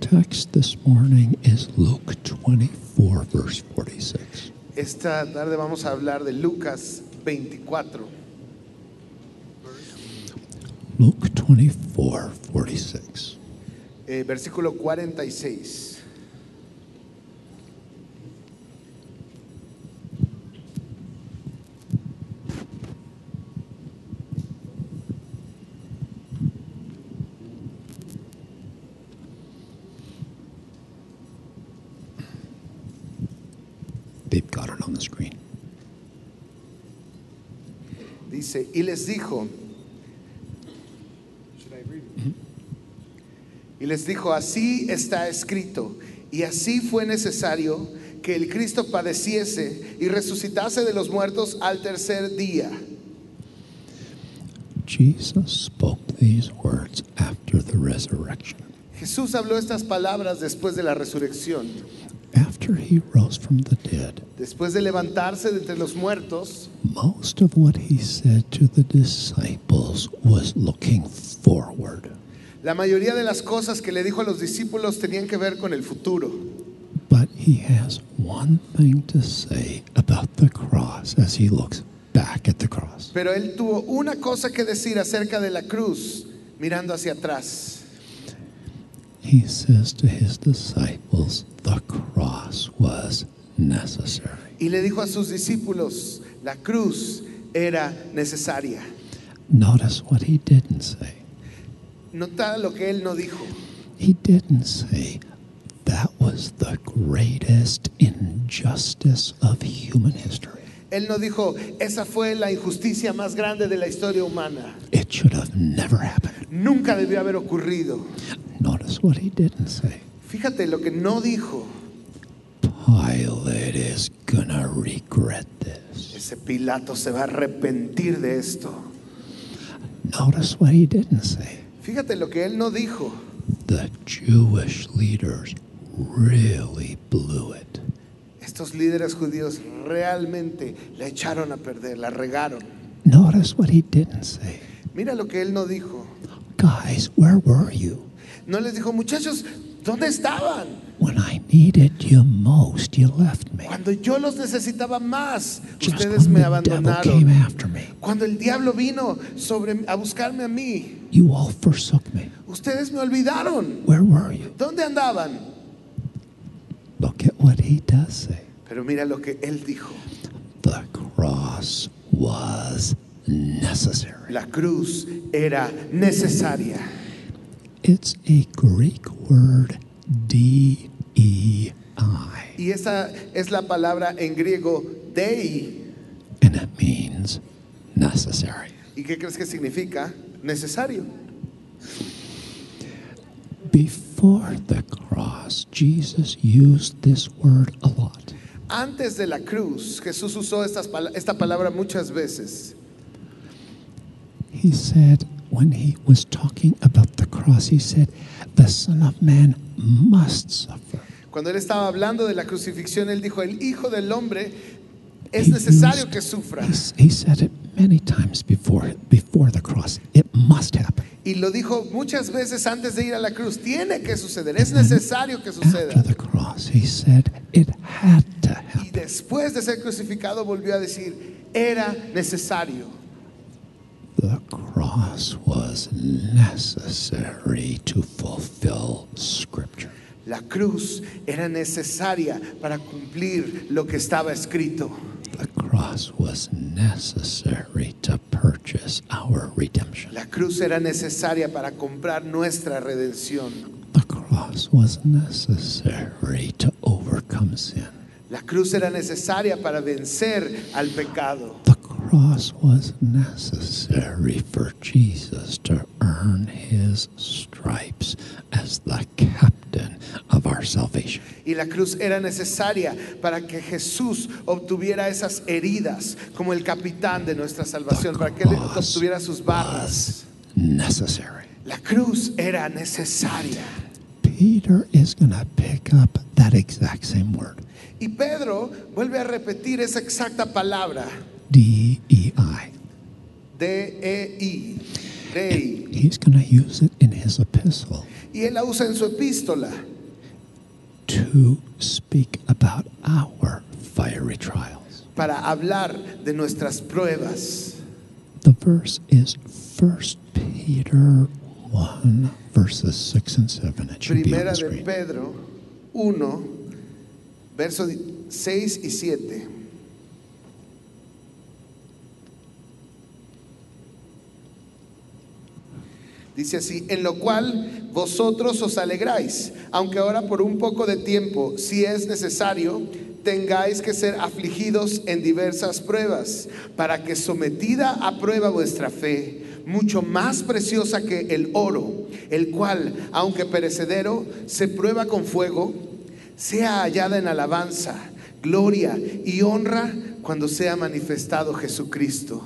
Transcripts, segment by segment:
text this morning is Luke 24, verse 46. Esta tarde vamos a hablar de Lucas 24, Luke 24, 46. eh, versículo 46. They've got it on the screen. Dice, y les dijo, y les dijo, así está escrito, y así fue necesario que el Cristo padeciese y resucitase de los muertos al tercer día. Jesus spoke these words after the resurrection. Jesús habló estas palabras después de la resurrección, After he rose from the dead, después de levantarse de entre los muertos. Most of what he said to the disciples was looking forward. La mayoría de las cosas que le dijo a los discípulos tenían que ver con el futuro. But he has one thing to say about the cross as he looks back at the cross. Pero él tuvo una cosa que decir acerca de la cruz mirando hacia atrás. He says to his disciples, the cross was necessary. Y le dijo a sus discípulos, la cruz era necesaria. Notice what he didn't say. Nota lo que él no dijo. He didn't say that was the greatest injustice of human history. Él no dijo, esa fue la injusticia más grande de la historia humana. It should have never happened. Nunca debió haber ocurrido. Notice what he didn't say. Fíjate lo que no dijo. Pilate is gonna regret this. Ese Pilato se va a arrepentir de esto. Notice what he didn't say. Fíjate lo que él no dijo. The Jewish leaders really blew it. Estos líderes judíos realmente la echaron a perder, la regaron. Notice what he didn't say. Mira lo que él no dijo. Guys, where were you? No les dijo, muchachos, ¿dónde estaban? When I needed you most, you left me. Cuando yo los necesitaba más, Just ustedes when me the devil came abandonaron. after me, Cuando el diablo vino sobre, a buscarme a mí, you all forsook me. ustedes me olvidaron. Where were you? ¿Dónde andaban? Look at what he does say. Pero mira lo que él dijo. The cross was necessary. La cruz era necesaria. It's a Greek word, D E I, Y esa es la palabra en griego dei. and it means necessary. ¿Y qué crees que significa? Necesario. Before the cross, Jesus used this word a lot. Antes de la cruz, Jesús usó estas esta palabra muchas veces. He said, when he was talking about the cross, he said, the Son of Man must suffer. Cuando él estaba hablando de la crucifixión, él dijo, el Hijo del Hombre es He necesario que sufra. He, said it many times before, before the cross. It must happen. Y lo dijo muchas veces antes de ir a la cruz. Tiene que suceder, es necesario que After suceda. the cross, he said it had to Y happen. después de ser crucificado volvió a decir, era necesario. The cross was necessary to fulfill Scripture. La cruz era necesaria para cumplir lo que estaba escrito. The cross was necessary to purchase our redemption. La cruz era necesaria para comprar nuestra redención. The cross was necessary to overcome sin. La cruz era necesaria para vencer al pecado. The cross was necessary for Jesus to earn his stripes as the captain of our salvation. Y la cruz era necesaria para que Jesús obtuviera esas heridas como el capitán de nuestra salvación, para que él obtuviera sus barras. necessary. La cruz era necesaria. Peter is going to pick up that exact same word, Y Pedro vuelve a repetir esa exacta palabra, D E I. D-E-I. ley. He's going to use it in his epistle Y él la usa en su epístola to speak about our fiery trials. para hablar de nuestras pruebas. The verse is 1 Peter 1, verses 6 and 7. It should be on Primera the de screen. Pedro 1, versos 6 y 7. Dice así, en lo cual vosotros os alegráis, aunque ahora por un poco de tiempo, si es necesario, tengáis que ser afligidos en diversas pruebas, para que sometida a prueba vuestra fe, mucho más preciosa que el oro, el cual, aunque perecedero, se prueba con fuego, sea hallada en alabanza, gloria y honra cuando sea manifestado Jesucristo.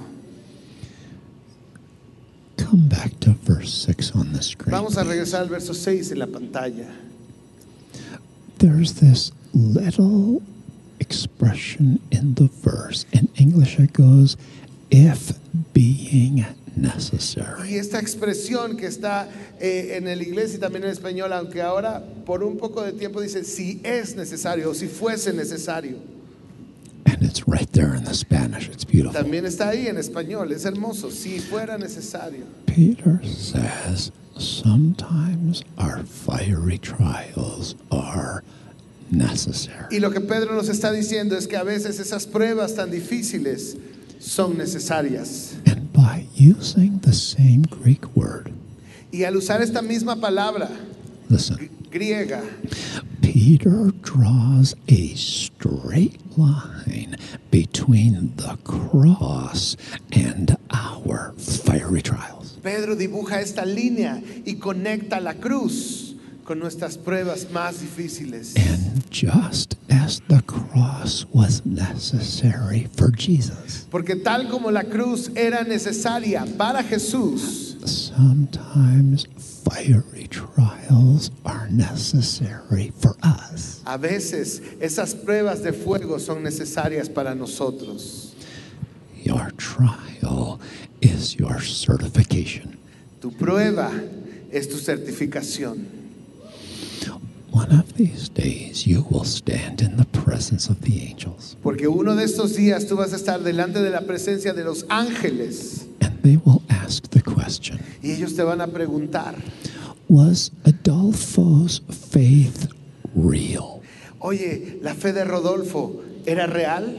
Come back to verse 6 on the screen. Vamos a regresar al verso 6 en la pantalla. There's this little expression in the verse. In English, it goes, if being necessary. Y esta expresión que está eh, en el inglés y también en español, aunque ahora por un poco de tiempo dice si es necesario o si fuese necesario, And it's right there in the Spanish. It's beautiful. también está ahí en español, es hermoso, si fuera necesario. Peter says sometimes our fiery trials are necessary. Y lo que Pedro nos está diciendo es que a veces esas pruebas tan difíciles son necesarias. And by using the same Greek word, Y al usar esta misma palabra listen, gr- griega, Peter draws a straight line between the cross and our fiery trials. Pedro dibuja esta línea y conecta la cruz con nuestras pruebas más difíciles. And just as the cross was necessary for Jesus, Porque tal como la cruz era necesaria para Jesús, sometimes fiery trials are necessary for us. a veces esas pruebas de fuego son necesarias para nosotros. Your trial is your certification. Tu prueba es tu certificación. One of these days, you will stand in the presence of the angels, Porque uno de estos días tú vas a estar delante de la presencia de los ángeles and they will ask the question y ellos te van a preguntar, Was Adolfo's faith real? oye, ¿la fe de Rodolfo era real?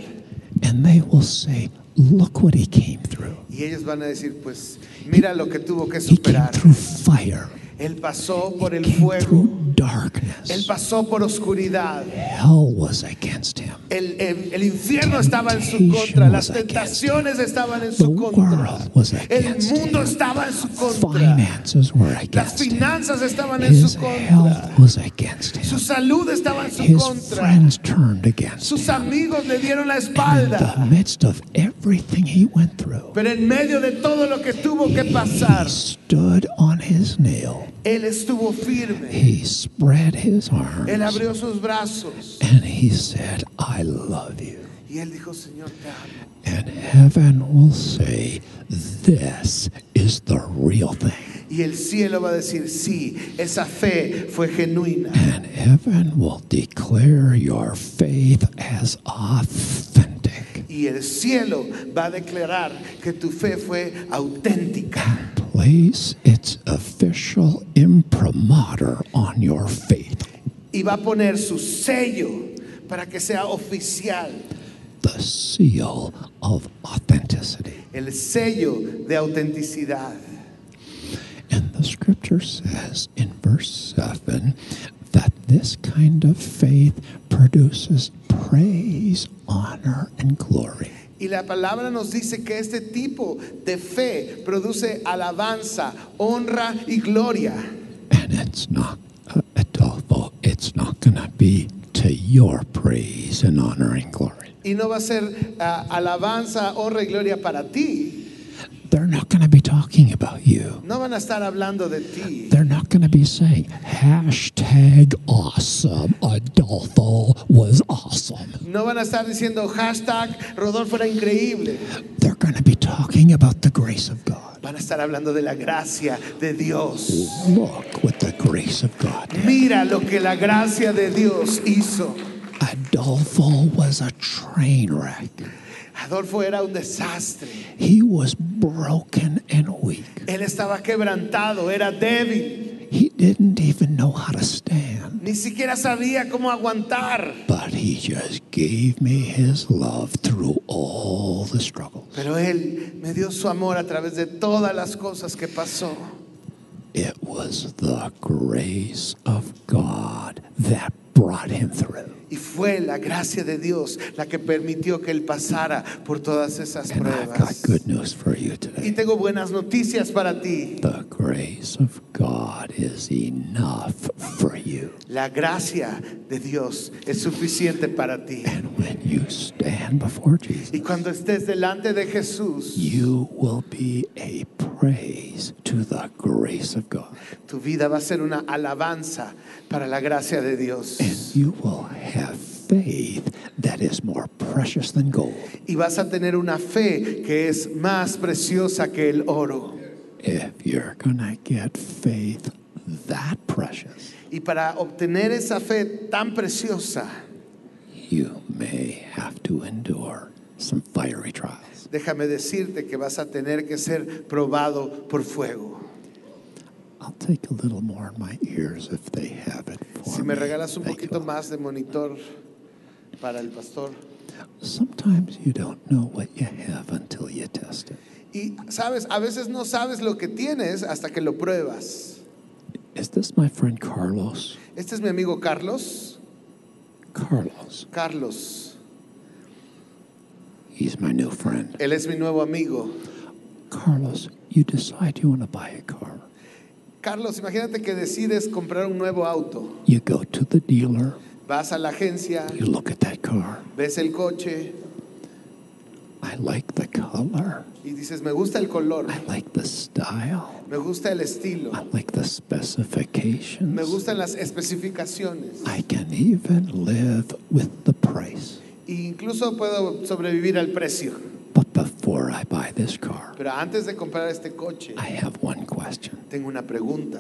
And they will say, Look what he came through. Y ellos van a decir, pues mira lo que tuvo que superar. He came through fire, Él pasó por el fuego, through él darkness. pasó por oscuridad. Hell was against him. El, el- el infierno estaba en su contra, las tentaciones estaban en The su contra, el against mundo him. estaba en su contra, las against him. finanzas estaban en su contra, was against su him. salud estaba en su His contra, friends turned against sus him. amigos le dieron la And in the espalda, midst of everything he went through, pero en medio de todo lo que tuvo que pasar, he stood on his nail. Él estuvo firme, He spread his él arms abrió sus brazos and he said, I love you. y él dijo, Señor, te amo. And heaven will say, This is the real thing. Y el cielo va a decir, sí, esa fe fue genuina. And heaven will declare your faith as authentic. Y el cielo va a declarar que tu fe fue auténtica. Place its official imprimatur on your faith. Y va a poner su sello para que sea oficial. The seal of authenticity. El sello de autenticidad. And the scripture says in verse 7 that this kind of faith produces praise, honor, and glory. Y la palabra nos dice que este tipo de fe produce alabanza, honra y gloria. And it's not, uh, Adolfo, it's not going to be to your praise and honor and glory. Y no va a ser ah, alabanza, honra y gloria para ti. They're not going to be talking about you. No van a estar hablando de ti. They're not going to be saying, hashtag awesome. Adolfo was awesome. No van a estar diciendo hashtag Rodolfo era increíble. They're going to be talking about the grace of God. Van a estar hablando de la gracia de Dios. Look what the grace of God did. Mira lo que la gracia de Dios hizo. Adolfo was a train wreck. Adolfo era un desastre. He was broken and weak. Él estaba quebrantado, era débil. He didn't even know how to stand. Ni siquiera sabía cómo aguantar. But he just gave me his love through all the struggles. Pero Él me dio su amor a través de todas las cosas que pasó. It was the grace of God that brought him through. Y fue la gracia de Dios la que permitió que Él pasara por todas esas And I've got pruebas. good news for you Y today. tengo buenas noticias para ti. The grace of God is enough for you. La gracia de Dios es suficiente para ti. And when you stand before Jesus, Y cuando estés delante de Jesús, you will be a praise to the grace of God. tu vida va a ser una alabanza para la gracia de Dios. You will have faith that is more precious than gold. Y vas a tener una fe que es más preciosa que el oro. If you're to get faith that precious, Y para obtener esa fe tan preciosa, you may have to endure some fiery trials. déjame decirte que vas a tener que ser probado por fuego. I'll take a little more in my ears if they have it for Si me regalas un Thank you. más de monitor para el pastor. Sometimes you don't know what you have until you test it. Y sabes, a veces no sabes lo que tienes hasta que lo pruebas. Is this my friend Carlos? Este es mi amigo Carlos. Carlos. Carlos, He's my new friend. él es mi nuevo amigo. Carlos, you decide you want to buy a car. Carlos, imagínate que decides comprar un nuevo auto. You go to the dealer, Vas a la agencia, you look at that car. ves el coche I like the color. y dices, me gusta el color, I like the style. me gusta el estilo, I like the specifications. me gustan las especificaciones. I can even live with the price. E incluso puedo sobrevivir al precio. But before I buy this car, Pero antes de comprar este coche, I have one question. tengo una pregunta.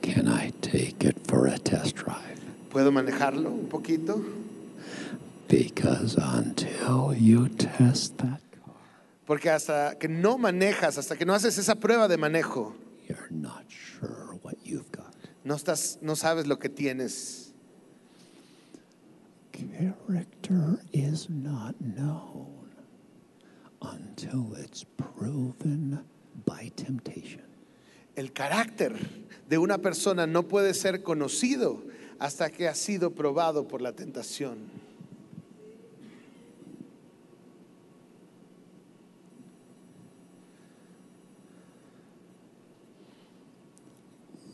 Can I take it for a test drive? ¿Puedo manejarlo un poquito? Because until you test that car, Porque hasta que no manejas, hasta que no haces esa prueba de manejo, you're not sure what you've got. no, estás, no sabes lo que tienes. Character is not known until it's proven by temptation. El carácter de una persona no puede ser conocido hasta que ha sido probado por la tentación.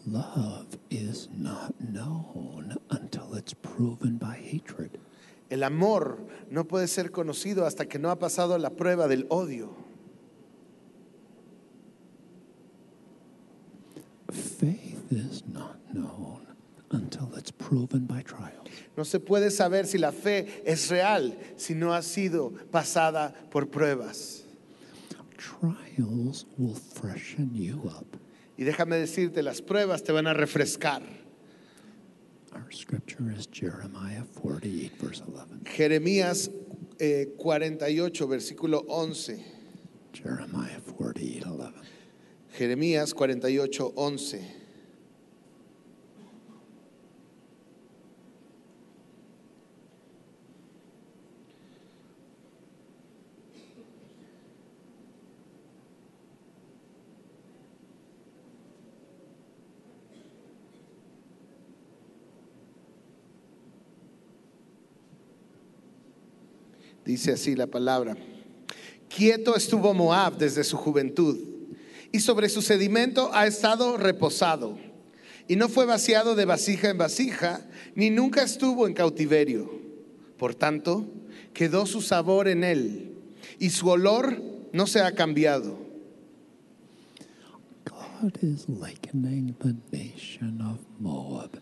Love is not known until it's proven by hatred. El amor no puede ser conocido hasta que no ha pasado la prueba del odio. Faith is not known until it's proven by trial. No se puede saber si la fe es real si no ha sido pasada por pruebas. Trials will freshen you up. Y déjame decirte, las pruebas te van a refrescar. Our scripture is Jeremiah 48, verse 11. Jeremías eh, 48, versículo 11. Jeremiah 48, 11. Jeremías 48, 11. Dice así la palabra. Quieto estuvo Moab desde su juventud, y sobre su sedimento ha estado reposado, y no fue vaciado de vasija en vasija, ni nunca estuvo en cautiverio. Por tanto, quedó su sabor en él, y su olor no se ha cambiado. God is likening the nation of Moab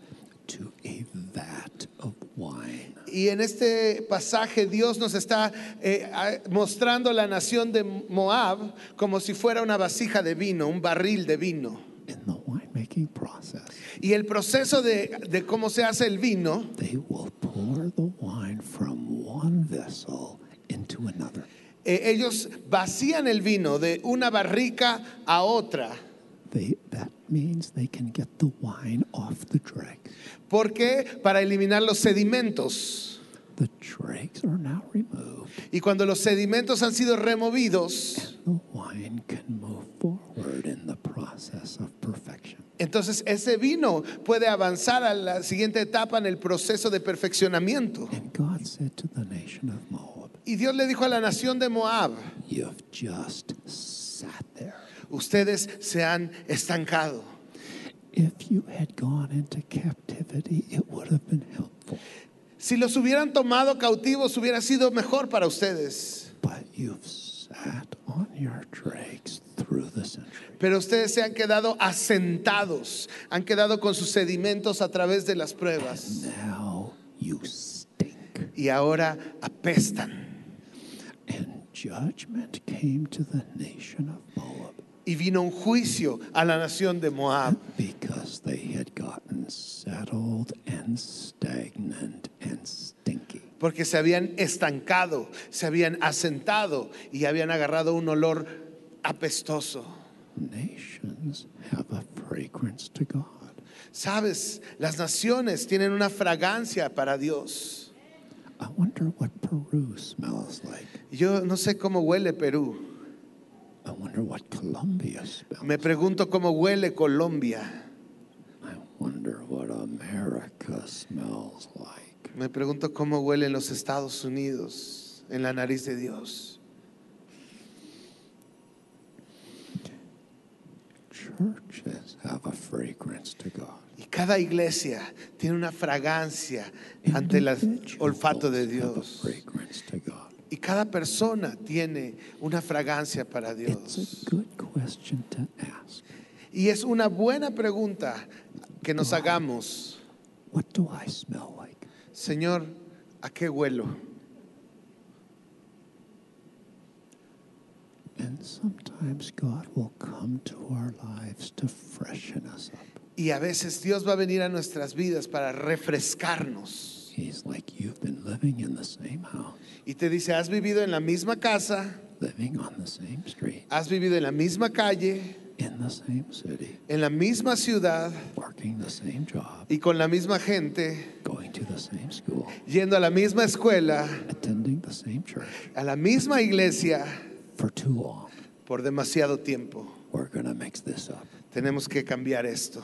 to a vat of wine. Y en este pasaje Dios nos está eh, mostrando la nación de Moab como si fuera una vasija de vino, un barril de vino. In the winemaking process, Y el proceso de, de cómo se hace el vino, they will pour the wine from one vessel into another. eh, ellos vacían el vino de una barrica a otra. They, that means they can get the wine off the dregs. ¿Por qué? Para eliminar los sedimentos. The dregs are now removed, Y cuando los sedimentos han sido removidos, the wine can move forward in the process of perfection. entonces ese vino puede avanzar a la siguiente etapa en el proceso de perfeccionamiento. And God said to the nation of Moab, Y Dios le dijo a la nación de Moab, You've just sat there. ustedes se han estancado. If you had gone into captivity, it would have been helpful. Si los hubieran tomado cautivos hubiera sido mejor para ustedes. But you've sat on your dregs through the century. Pero ustedes se han quedado asentados, han quedado con sus sedimentos a través de las pruebas. Now you stink. Y ahora apestan. And judgment came to the nation of Moab Y vino un juicio a la nación de Moab. because they had gotten settled and stagnant and stinky. Porque se habían estancado, se habían asentado y habían agarrado un olor apestoso. Nations have a fragrance to God. Sabes, las naciones tienen una fragancia para Dios. I wonder what Peru smells like. Yo no sé cómo huele Perú. I wonder what Colombia smells Me pregunto cómo huele Colombia. I wonder what America smells like. Me pregunto cómo huelen los Estados Unidos en la nariz de Dios. Churches have a fragrance to God. Y cada iglesia tiene una fragancia ante el olfato de have a Dios. fragrance to God. Y cada persona tiene una fragancia para Dios. Y es una buena pregunta que nos hagamos. What do I smell like? Señor, ¿a qué huelo? And sometimes God will come to our lives to freshen us up. Y a veces Dios va a venir a nuestras vidas para refrescarnos. He's like, You've been living in the same house, Y te dice, has vivido en la misma casa, living on the same street, has vivido en la misma calle, in the same city, en la misma ciudad working the same job, y con la misma gente, going to the same school, yendo a la misma escuela, attending the same church a la misma iglesia for too long. por demasiado tiempo. We're going to mix this up. Tenemos que cambiar esto.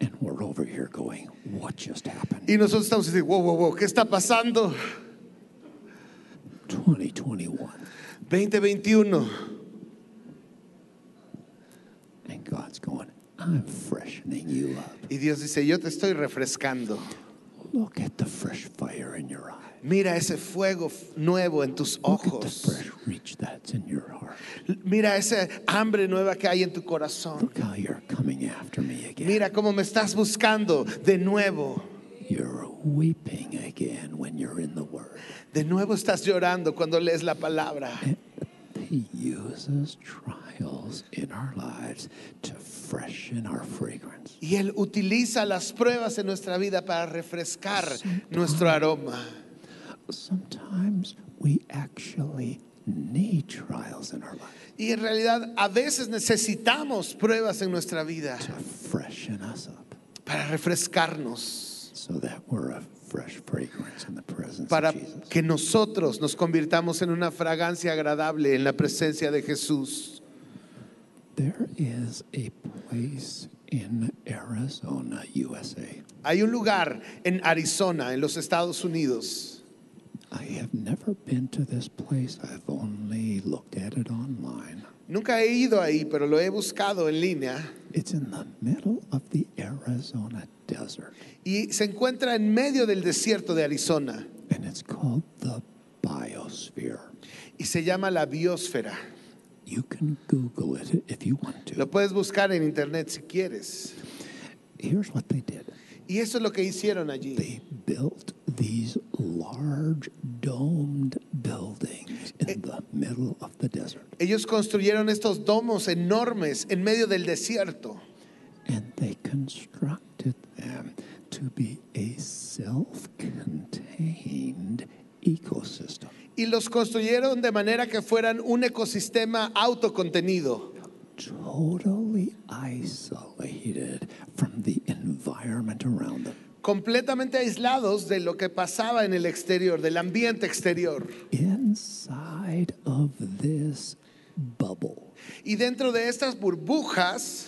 And we're over here going, What just happened? Y nosotros estamos diciendo, wow, wow, wow, ¿qué está pasando? 2021. 2021. And God's going, I'm freshening you up. Y Dios dice, yo te estoy refrescando. Look at the fresh fire in your eye. Mira ese fuego nuevo en tus ojos. Mira esa hambre nueva que hay en tu corazón. Mira cómo me estás buscando de nuevo. De nuevo estás llorando cuando lees la palabra. He uses trials in our lives to freshen our fragrance. Y Él utiliza las pruebas en nuestra vida para refrescar nuestro aroma. Sometimes we actually need trials in our life Y en realidad a veces necesitamos pruebas en nuestra vida to freshen us up para refrescarnos, so that we're a fresh fragrance in the presence para of Jesus. que nosotros nos convirtamos en una fragancia agradable en la presencia de Jesús. There is a place in Arizona, USA. Hay un lugar en Arizona, en los Estados Unidos. I have never been to this place. I've only looked at it online. Nunca he ido ahí, pero lo he buscado en línea. It's in the middle of the Arizona desert. Y se encuentra en medio del desierto de Arizona. and it's called the biosphere. y se llama la biosfera. You can Google it if you want to. Lo puedes buscar en internet si quieres. Here's what they did Y eso es lo que hicieron allí. they built these large domed buildings in the middle of the desert. Ellos construyeron estos domos enormes en medio del desierto And they constructed them to be a self contained ecosystem. y los construyeron de manera que fueran un ecosistema autocontenido, Totally isolated from the environment around them. completamente aislados de lo que pasaba en el exterior, del ambiente exterior. Inside of this bubble, Y dentro de estas burbujas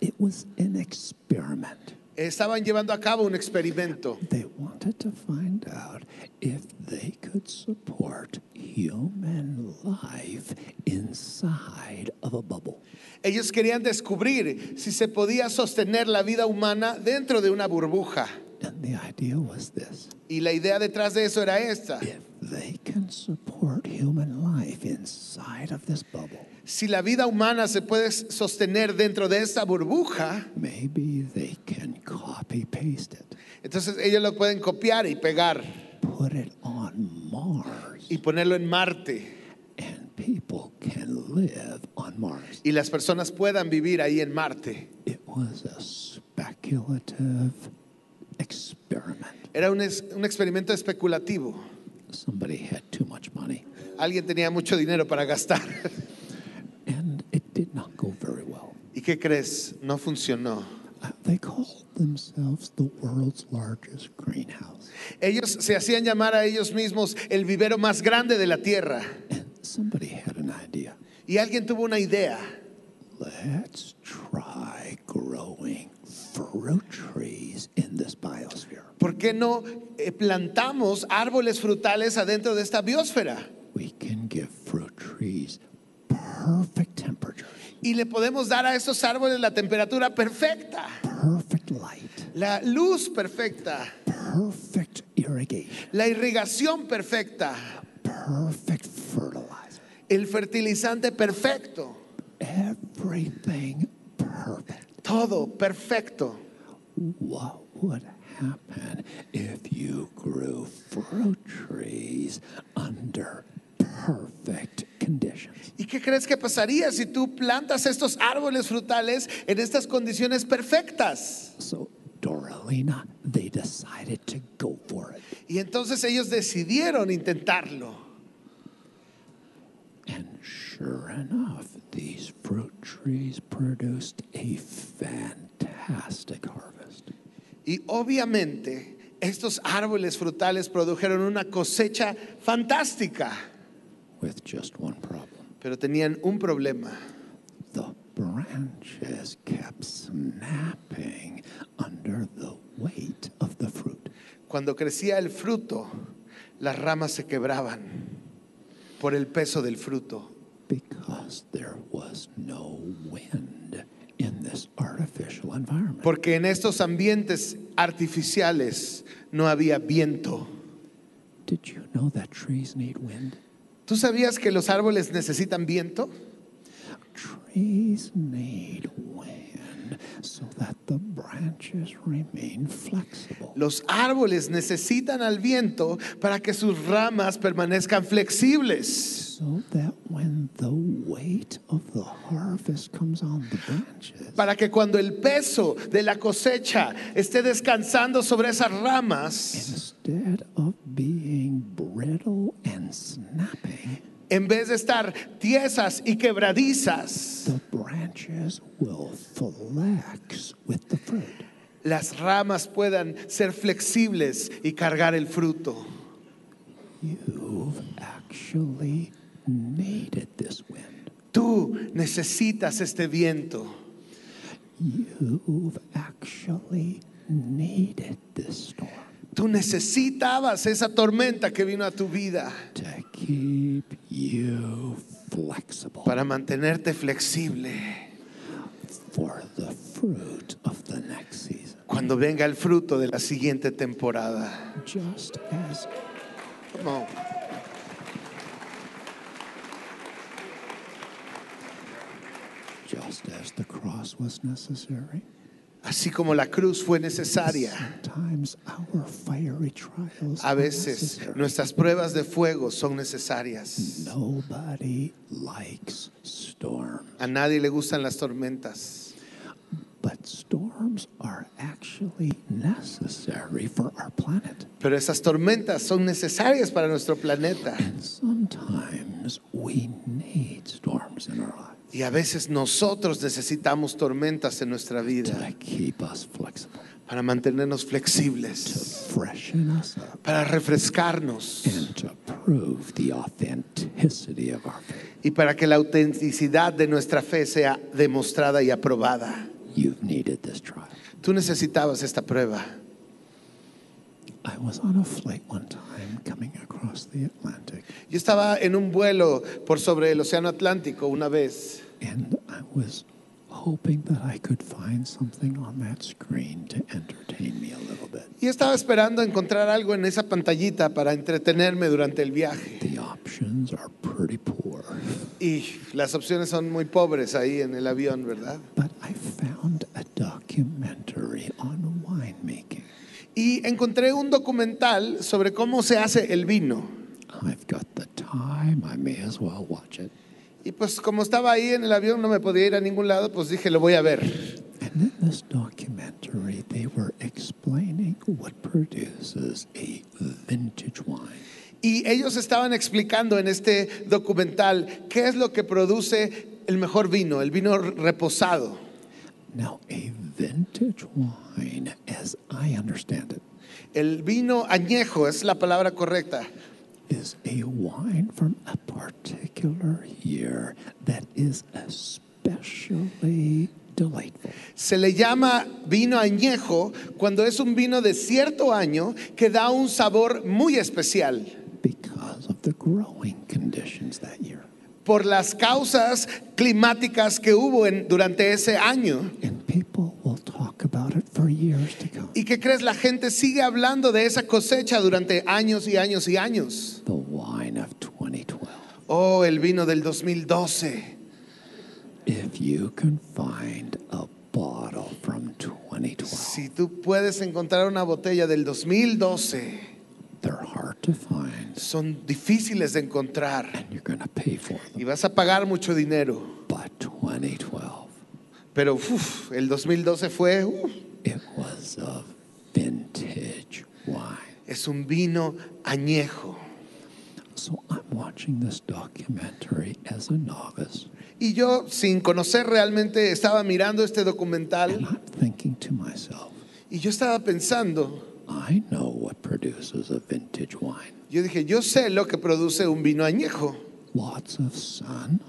it was an experiment. estaban llevando a cabo un experimento. They wanted to find out if they could support human life inside of a bubble. Ellos querían descubrir si se podía sostener la vida humana dentro de una burbuja. And the idea was this Y la idea detrás de eso era esta. if they can support human life inside of this bubble, Si la vida humana se puede sostener dentro de esta burbuja, maybe they can copy paste it, entonces ellos lo pueden copiar y pegar put it on Mars, y ponerlo en Marte. and people can live on Mars. Y las personas puedan vivir ahí en Marte. It was a speculative experiment. Era un, es- un experimento especulativo. Somebody had too much money, Alguien tenía mucho dinero para gastar. and it did not go very well. ¿Y qué crees? No funcionó. They called themselves the world's largest greenhouse. Ellos se hacían llamar a ellos mismos el vivero más grande de la tierra. And somebody had an idea. Y alguien tuvo una idea. Let's try growing fruit trees in this biosphere. ¿Por qué no eh, plantamos árboles frutales adentro de esta biosfera? We can give fruit trees perfect temperature, Y le podemos dar a esos árboles la temperatura perfecta, perfect light, la luz perfecta, perfect irrigation, la irrigación perfecta, perfect fertilizer, el fertilizante perfecto, everything perfect. todo perfecto. What would happen if you grew fruit trees under perfect conditions? ¿Y qué crees que pasaría si tú plantas estos árboles frutales en estas condiciones perfectas? So, Doralina, they decided to go for it. Y entonces ellos decidieron intentarlo. And sure enough, these fruit trees produced a fantastic harvest. Y obviamente estos árboles frutales produjeron una cosecha fantástica, With just one problem. pero tenían un problema. The branches kept snapping under the weight of the fruit. Cuando crecía el fruto, las ramas se quebraban por el peso del fruto, Because there was no wind in this artificial environment. porque en estos ambientes artificiales no había viento. Did you know that trees need wind? ¿Tú sabías que los árboles necesitan viento? Trees need Los árboles necesitan al viento para que sus ramas permanezcan flexibles. So that when the weight of the harvest comes on the branches, Para que cuando el peso de la cosecha esté descansando sobre esas ramas, instead of being brittle and snapping, en vez de estar tiesas y quebradizas, the branches will flex with the fruit. las ramas puedan ser flexibles y cargar el fruto. You've actually needed this wind. Tú necesitas este viento. You've actually needed this storm Tú necesitabas esa tormenta que vino a tu vida to keep you flexible para mantenerte flexible for the fruit of the next season. cuando venga el fruto de la siguiente temporada. Just as Come on. Just as the cross was necessary, Así como la cruz fue necesaria, a veces nuestras pruebas de fuego son necesarias. Nobody likes storms, A nadie le gustan las tormentas, but storms are actually necessary for our planet. pero esas tormentas son necesarias para nuestro planeta. And sometimes we need storms in our lives Y a veces nosotros necesitamos tormentas en nuestra vida para mantenernos flexibles, para refrescarnos y para que la autenticidad de nuestra fe sea demostrada y aprobada. Tú necesitabas esta prueba. I was on a flight one time coming across the Atlantic, Yo estaba en un vuelo por sobre el Océano Atlántico una vez and I was hoping that I could find something on that screen to entertain me a little bit. y estaba esperando encontrar algo en esa pantallita para entretenerme durante el viaje. The options are pretty poor, Y las opciones son muy pobres ahí en el avión, ¿verdad? but I found a documentary on winemaking. Y encontré un documental sobre cómo se hace el vino. I've got the time, I may as well watch it. Y pues como estaba ahí en el avión, no me podía ir a ningún lado, pues dije, lo voy a ver. And in this documentary, they were explaining what produces a vintage wine. Y ellos estaban explicando en este documental qué es lo que produce el mejor vino, el vino reposado. Now, a vintage wine, as I understand it, El vino añejo es la palabra correcta. Is a wine from a particular year that is especially delightful. Se le llama vino añejo cuando es un vino de cierto año que da un sabor muy especial because of the growing conditions that year. Por las causas climáticas que hubo en- durante ese año. And people will talk about it for years to come. ¿Y qué crees? La gente sigue hablando de esa cosecha durante años y años y años. The wine of 2012. Oh, el vino del 2012. If you can find a bottle from 2012, Si tú puedes encontrar una botella del 2012, they're hard to find son difíciles de encontrar and you're going to pay for y vas a pagar mucho dinero. But 2012, Pero uf, el 2012 fue, uf, it was a vintage wine. es un vino añejo. So I'm watching this documentary as a novice Y yo, sin conocer realmente, estaba mirando este and documental I'm thinking to myself, y yo estaba pensando, I know what produces a vintage wine. yo dije, yo sé lo que produce un vino añejo. Lots of sun,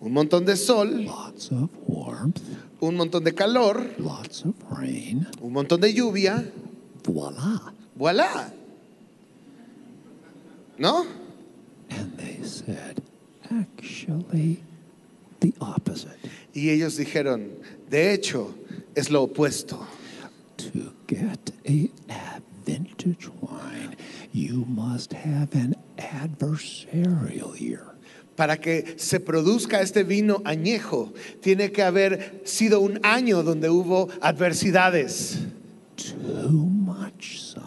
Un montón de sol, lots of warmth, un montón de calor, lots of rain. un montón de lluvia. Voila. Voilà. ¿No? And they said, actually, the opposite. Y ellos dijeron, de hecho, es lo opuesto. To get a, a vintage wine, you must have an adversarial year. Para que se produzca este vino añejo, tiene que haber sido un año donde hubo adversidades. Too much sun,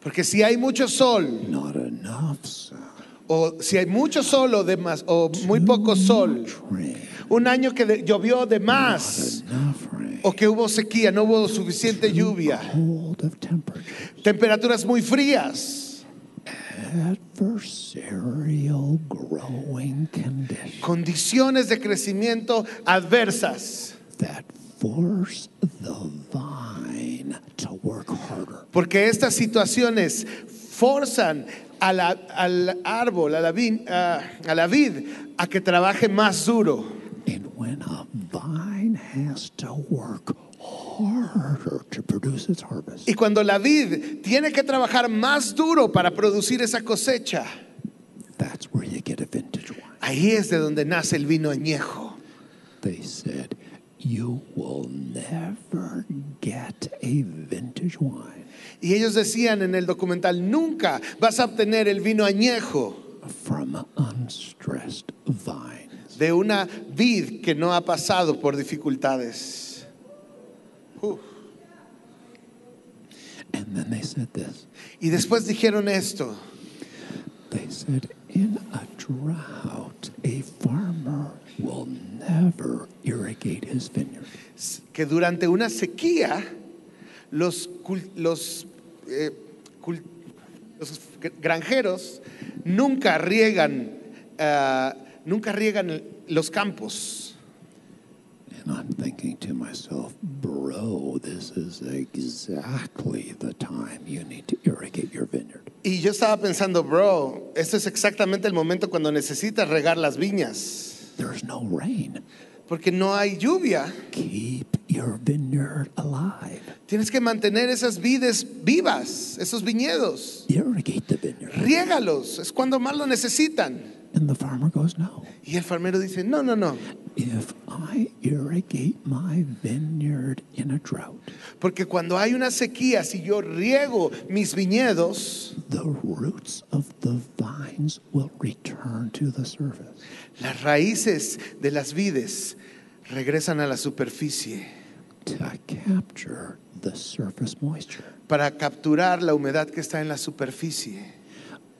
Porque si hay mucho sol, not enough sun. O si hay mucho sol o, de más- o muy poco sol, un año que de- llovió de más, o que hubo sequía, no hubo suficiente lluvia, temperaturas muy frías, Adversarial growing conditions. Condiciones de crecimiento adversas. that force the vine to work harder. Porque estas situaciones forzan a la- al árbol, a la, vin- a- a la vid, a que trabaje más duro. And when a vine has to work harder to produce its harvest, Y cuando la vid tiene que trabajar más duro para producir esa cosecha, that's where you get a vintage wine. ahí es de donde nace el vino añejo. They said, You will never get a vintage wine Y ellos decían en el documental, nunca vas a obtener el vino añejo from unstressed vines. de una vid que no ha pasado por dificultades. And then they said this. Y después dijeron esto, They said, in a drought, a farmer will never irrigate his vineyard. que durante una sequía los, los, eh, los granjeros nunca riegan, ah, nunca riegan los campos. And I'm thinking to myself, bro, this is exactly the time you need to irrigate your vineyard. Y yo estaba pensando, bro, esto es exactamente el momento cuando necesitas regar las viñas, There's no rain. Porque no hay lluvia. Keep your vineyard alive. Tienes que mantener esas vides vivas, esos viñedos. Irrigate the vineyard. Riégalos, es cuando más lo necesitan. And the farmer goes, no. Y el farmero dice, no, no, no, If I irrigate my vineyard in a drought, porque cuando hay una sequía, si yo riego mis viñedos, the roots of the vines will return to the surface. las raíces de las vides regresan a la superficie to capture the surface moisture. para capturar la humedad que está en la superficie.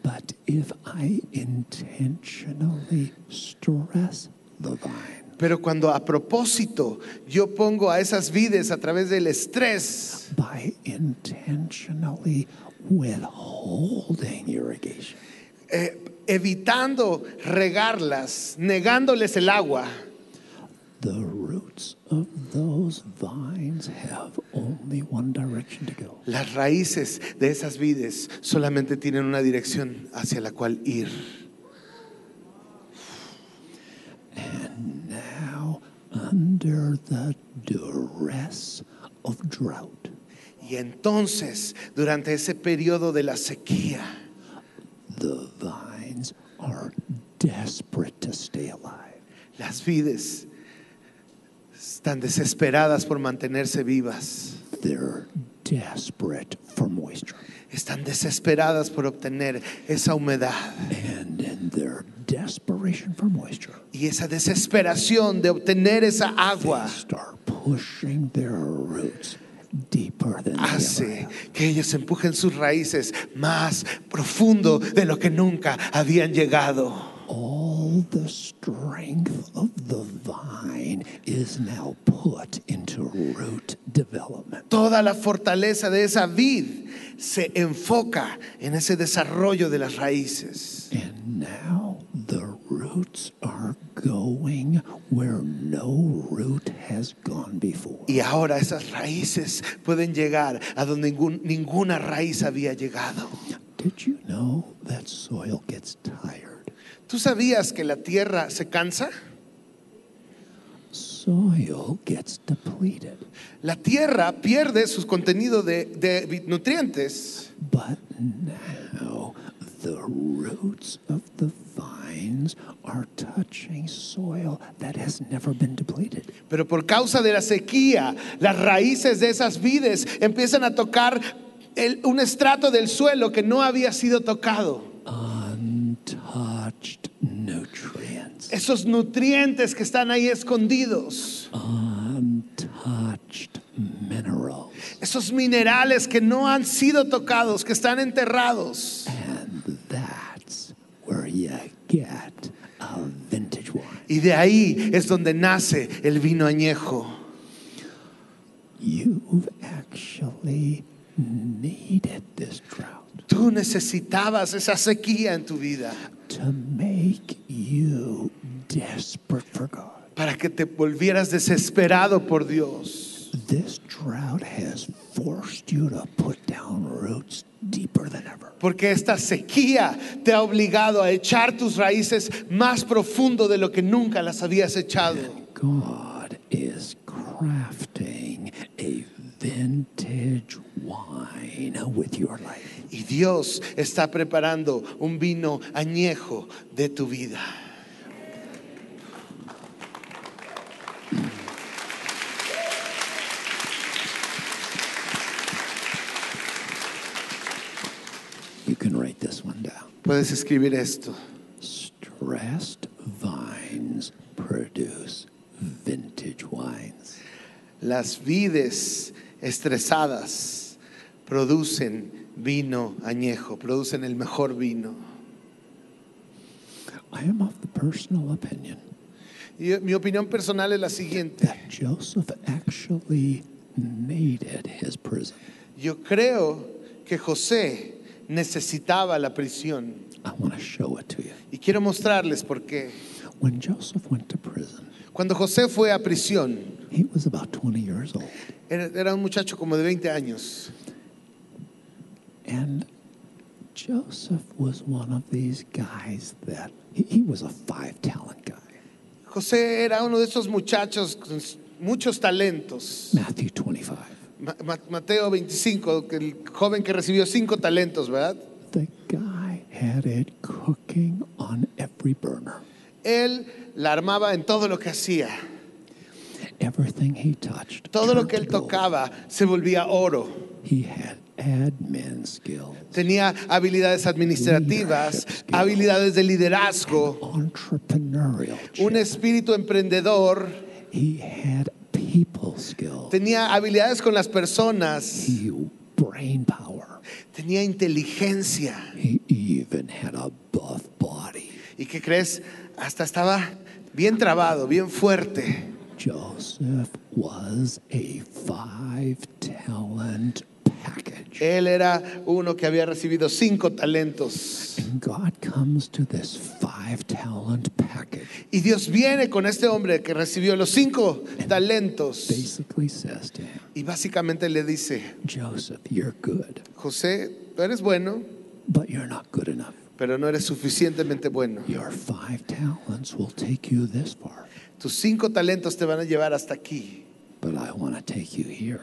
But if I intentionally stress the vine, Pero cuando a propósito yo pongo a esas vides a través del estrés, by intentionally withholding irrigation, eh, evitando regarlas, negándoles el agua, the roots of those vines have only one direction to go. las raíces de esas vides solamente tienen una dirección hacia la cual ir. And now, under the duress of drought, Y entonces, durante ese periodo de la sequía, the vines are desperate to stay alive. las vides están desesperadas por mantenerse vivas. They're desperate for moisture. Están desesperadas por obtener esa humedad. And in their desperation for moisture, Y esa desesperación de obtener esa they agua start pushing their roots deeper than hace que ellos empujen sus raíces más profundo de lo que nunca habían llegado. All the strength of the vine is now put into root development. Toda la fortaleza de esa vid se enfoca en ese desarrollo de las raíces. And now the roots are going where no root has gone before. Y ahora esas raíces pueden llegar a donde ningún- ninguna raíz había llegado. Did you know that soil gets tired? ¿Tú sabías que la tierra se cansa? Soil gets depleted. La tierra pierde su contenido de, nutrientes, But now the roots of the vines are touching soil that has never been depleted. pero por causa de la sequía, las raíces de esas vides empiezan a tocar el- un estrato del suelo que no había sido tocado. Untouched nutrients. Esos nutrientes que están ahí escondidos, Untouched minerals. esos minerales que no han sido tocados, que están enterrados. And that's where you get a vintage wine. Y de ahí es donde nace el vino añejo. You've actually needed this drought Tú necesitabas esa sequía en tu vida to make you desperate for God. para que te volvieras desesperado por Dios. This drought has forced you to put down roots deeper than ever. Porque esta sequía te ha obligado a echar tus raíces más profundo de lo que nunca las habías echado. God is crafting a vintage wine with your life. Y Dios está preparando un vino añejo de tu vida. You can write this one down. Puedes escribir esto. Stressed vines produce vintage wines. Las vides estresadas producen vino añejo, producen el mejor vino. I am of the personal opinion Y mi opinión personal es la siguiente. that Joseph actually needed his prison. Yo creo que José necesitaba la prisión. I want to show it to you. Y quiero mostrarles por qué. When Joseph went to prison, Cuando José fue a prisión, he was about 20 years old. era, era un muchacho como de 20 años. And Joseph was one of these guys that he, he was a five talent guy. José era uno de esos muchachos con muchos talentos. Matthew 25. Ma- Ma- Mateo 25, el joven que recibió cinco talentos, ¿verdad? The guy had it cooking on every burner. Él la armaba en todo lo que hacía. Everything he touched. Todo lo que él to gold. tocaba se volvía oro. He had Tenía habilidades administrativas, habilidades de liderazgo, un espíritu emprendedor, He had people skills. tenía habilidades con las personas, tenía inteligencia. He even had a buff body. ¿Y qué crees? Hasta estaba bien trabado, bien fuerte. Joseph was a five talent. Él era uno que había recibido cinco talentos. And God comes to this five talent package, Y Dios viene con este hombre que recibió los cinco talentos. basically says to him, Y básicamente le dice, Joseph, you're good, José, tú eres bueno, but you're not good enough. pero no eres suficientemente bueno. Your five talents will take you this far, Tus cinco talentos te van a llevar hasta aquí, but I want to take you here.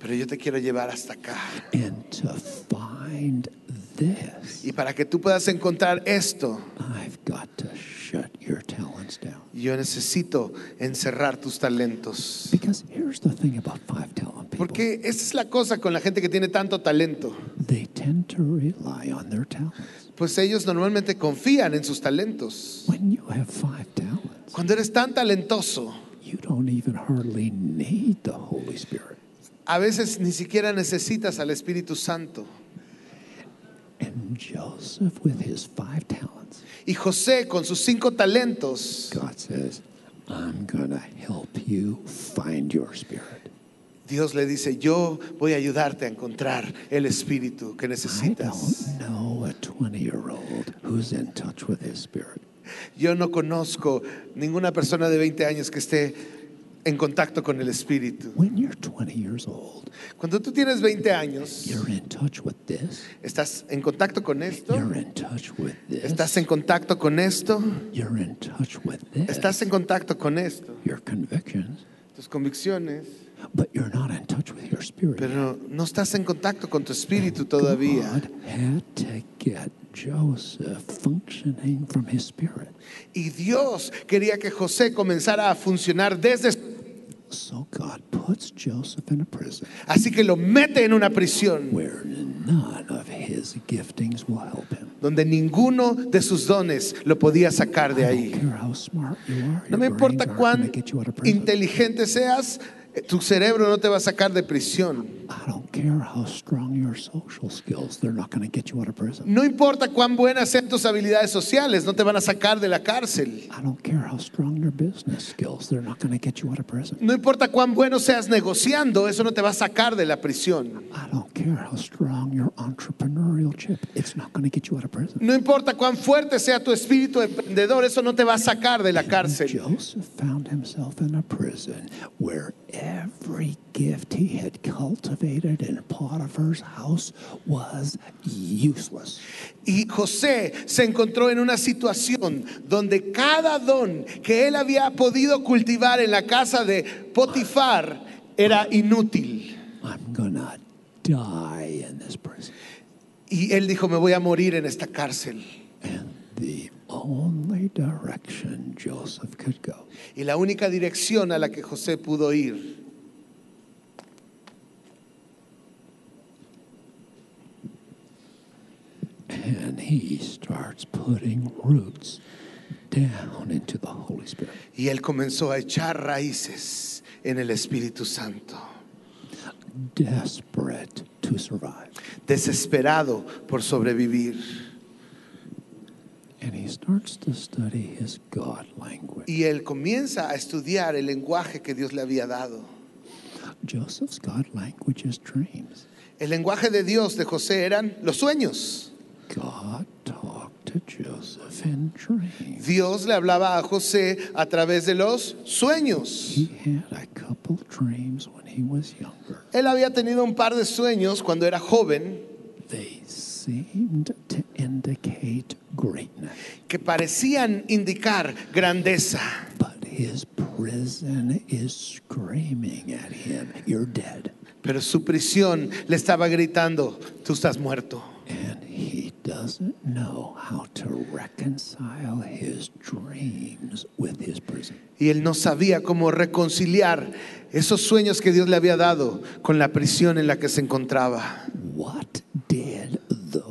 Pero yo te quiero llevar hasta acá. And to find this, Y para que tú puedas encontrar esto, I've got to shut your talents down. yo necesito encerrar tus talentos. Because here's the thing about five talent people Porque esa es la cosa con la gente que tiene tanto talento. they tend to rely on their talents. Pues ellos normalmente confían en sus talentos. When you have five talents, Cuando eres tan talentoso, you don't even hardly need the Holy Spirit. A veces ni siquiera necesitas al Espíritu Santo. And Joseph, with his five talents, Y José con sus cinco talentos, God says, I'm to help you find your spirit. Dios le dice, yo voy a ayudarte a encontrar el Espíritu que I necesitas. don't know a 20 year old who's in touch with his spirit. Yo no conozco ninguna persona de 20 años que esté en contacto con el Espíritu. When you're 20 years old, Cuando tú tienes 20 años, you're in touch with this, estás en contacto con esto, you're in touch with this, estás en contacto con esto, you're in touch with this, estás en contacto con esto, your convictions, tus convicciones, but you're not in touch with your spirit. pero no estás en contacto con tu espíritu todavía. God had to get Joseph functioning from his spirit. Y Dios quería que José comenzara a funcionar desde... So God puts Joseph in a prison Así que lo mete en una prisión where none of his giftings will help him. donde ninguno de sus dones lo podía sacar de ahí. No me importa cuán inteligente seas, tu cerebro no te va a sacar de prisión. I don't care how strong your social skills. They're not going to get you out of prison. No importa cuán buenas sean tus habilidades sociales, no te van a sacar de la cárcel. I don't care how strong your business skills. They're not going to get you out of prison. No importa cuán bueno seas negociando, eso no te va a sacar de la prisión. I don't care how strong your entrepreneurial chip. It's not going to get you out of prison. No importa cuán fuerte sea tu espíritu emprendedor, eso no te va a sacar de la cárcel. Joseph found himself in a prison where every gift he had cultivated in Potiphar's house was useless. Y José se encontró en una situación donde cada don que él había podido cultivar en la casa de Potifar era inútil. I'm to die in this prison. Y él dijo, me voy a morir en esta cárcel. And the only direction Joseph could go Y la única dirección a la que José pudo ir and he starts putting roots down into the Holy Spirit. Y él comenzó a echar raíces en el Espíritu Santo, desperate to survive. desesperado por sobrevivir. And he starts to study his God language. Y él comienza a estudiar el lenguaje que Dios le había dado. Joseph's God language is dreams. El lenguaje de Dios de José eran los sueños. God talked to Joseph in dreams. Dios le hablaba a José a través de los sueños. He had a couple dreams when he was younger. Él había tenido un par de sueños cuando era joven They seemed to indicate greatness, que parecían indicar grandeza. but his prison is screaming at him, You're dead. Pero su prisión le estaba gritando, tú estás muerto. And he doesn't know how to reconcile his dreams with his prison. Y él no sabía cómo reconciliar esos sueños que Dios le había dado con la prisión en la que se encontraba. What did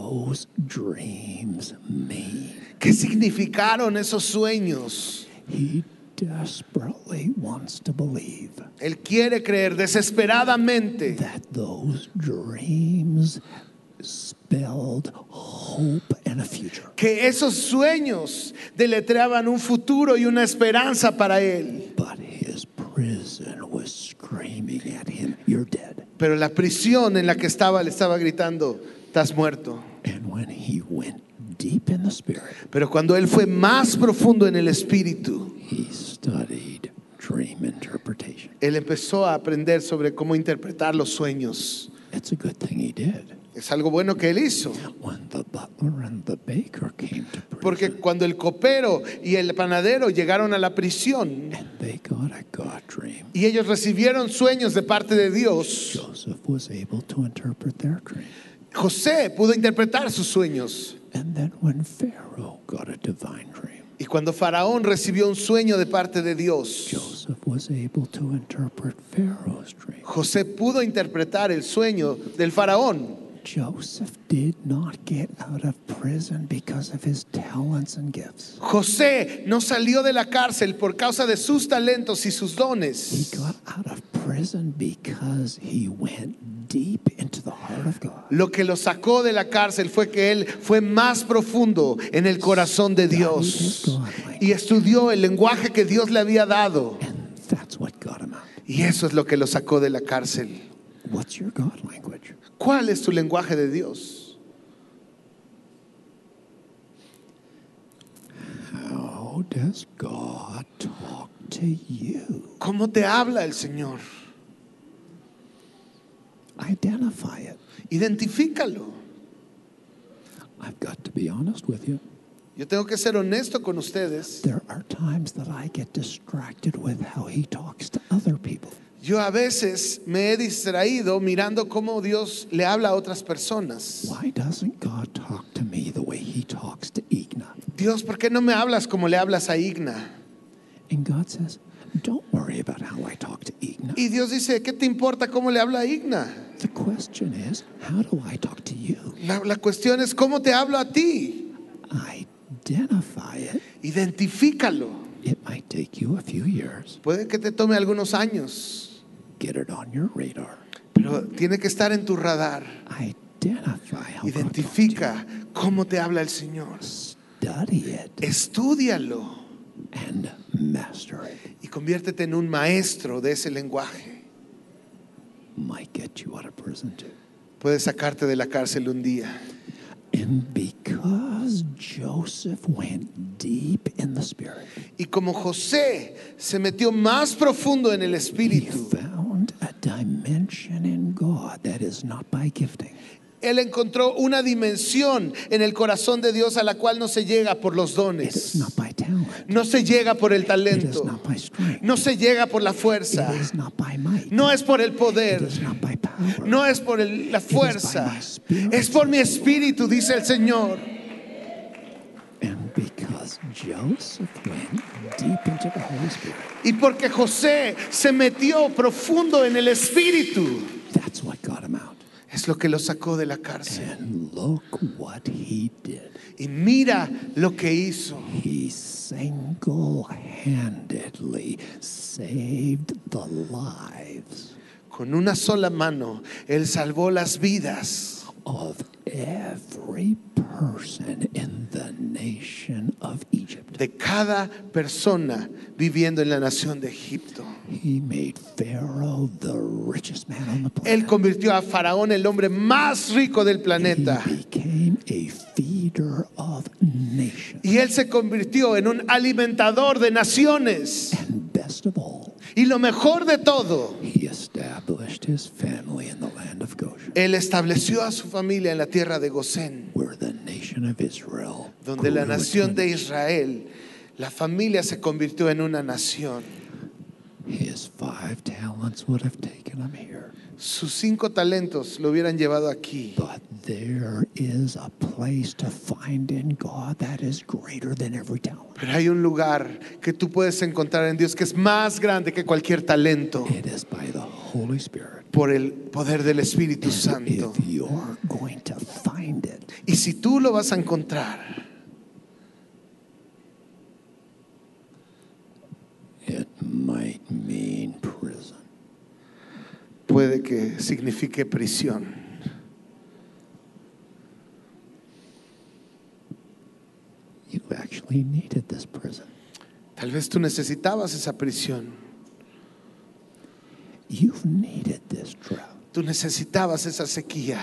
those dreams mean? ¿Qué significaron esos sueños? He desperately wants to believe Él quiere creer desesperadamente that those dreams spelled hope and a future. que esos sueños deletreaban un futuro y una esperanza para él. But his prison was screaming at him, You're dead. Pero la prisión en la que estaba le estaba gritando, estás muerto. And when he went deep in the spirit, Pero cuando él fue más profundo en el espíritu, he studied dream interpretation. él empezó a aprender sobre cómo interpretar los sueños. It's a good thing he did. Es algo bueno que él hizo. When the butler and the baker came to prison, Porque cuando el copero y el panadero llegaron a la prisión and they got a God dream, y ellos recibieron sueños de parte de Dios, José pudo interpretar sus sueños. And then when Pharaoh got a divine dream, Y cuando Faraón recibió un sueño de parte de Dios, Joseph was able to interpret Pharaoh's dream. José pudo interpretar el sueño del Faraón. Joseph did not get out of prison because of his talents and gifts. José no salió de la cárcel por causa de sus talentos y sus He dones. got out of prison because he went deep into the heart of God. Lo que lo sacó de la cárcel fue que él fue más profundo en el corazón de Dios y estudió el lenguaje que Dios le había dado. And that's what got him out. Y eso es lo que lo sacó de la cárcel. What's your God language? ¿Cuál es tu lenguaje de Dios? How does God talk to you? ¿Cómo te habla el Señor? Identify it. Identifícalo. I've got to be honest with you. Yo tengo que ser honesto con ustedes. There are times that I get distracted with how he talks to other people. Yo a veces me he distraído mirando cómo Dios le habla a otras personas. Why doesn't God talk to me the way he talks to Igna? Dios, ¿por qué no me hablas como le hablas a Igna? And God says, Don't worry about how I talk to Igna. Y Dios dice, ¿qué te importa cómo le habla a Igna? The question is, how do I talk to you? La, la cuestión es cómo te hablo a ti. Identify it. Identifícalo. It might take you a few years. Puede que te tome algunos años, Get it on your radar. pero tiene que estar en tu radar. Identifica cómo te habla el Señor. Study it Estúdialo and master it. y conviértete en un maestro de ese lenguaje. Might get you out of prison too. Puede sacarte de la cárcel un día. And because Joseph went deep in the spirit, Y como José se metió más profundo en el he espíritu, found dimension in God that is not by gifting. él encontró una dimensión en el corazón de Dios a la cual no se llega por los dones, no se llega por el talento, no se llega por la fuerza, no es por el poder, no es por el- la fuerza, es por mi espíritu, dice el Señor. Joseph went deep into the Holy Spirit, Y porque José se metió profundo en el espíritu, that's what got him out. Es lo que lo sacó de la cárcel. And look what he did. Y mira lo que hizo. He single handedly saved the lives Con una sola mano, Él salvó las vidas of every person in the nation of Egypt. de cada persona viviendo en la nación de Egipto. He made Pharaoh the richest man on the Él convirtió a Faraón el hombre más rico del planeta. He became a feeder of nations. Y él se convirtió en un alimentador de naciones. And best of all, Y lo mejor de todo, él estableció a su familia en la tierra de Gosén, donde la nación de Israel, la familia se convirtió en una nación. His five talents would have taken him here. Sus cinco talentos lo hubieran llevado aquí. But there is a place to find in God that is greater than every talent. Pero hay un lugar que tú puedes encontrar en Dios que es más grande que cualquier talento It is by the Holy Spirit. por el poder del Espíritu And Santo. if you're going to find it, Y si tú lo vas a encontrar, it might mean prison. puede que signifique prisión. You actually needed this prison. Tal vez tú necesitabas esa prisión. You've needed this drought. Tú necesitabas esa sequía.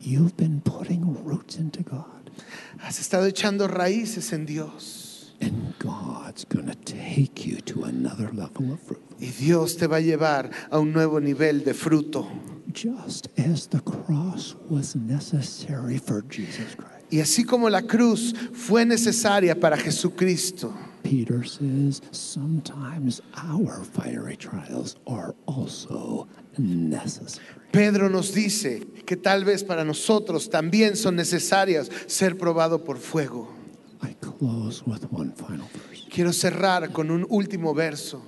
You've been putting roots into God. Has estado echando raíces en Dios. And God's going to take you to another level of fruit. Y Dios te va a llevar a un nuevo nivel de fruto. Just as the cross was necessary for Jesus Christ. Y así como la cruz fue necesaria para Jesucristo, Peter says sometimes our fiery trials are also necessary. Pedro nos dice que tal vez para nosotros también son necesarias ser probado por fuego. I close with one final verse. Quiero cerrar con un último verso.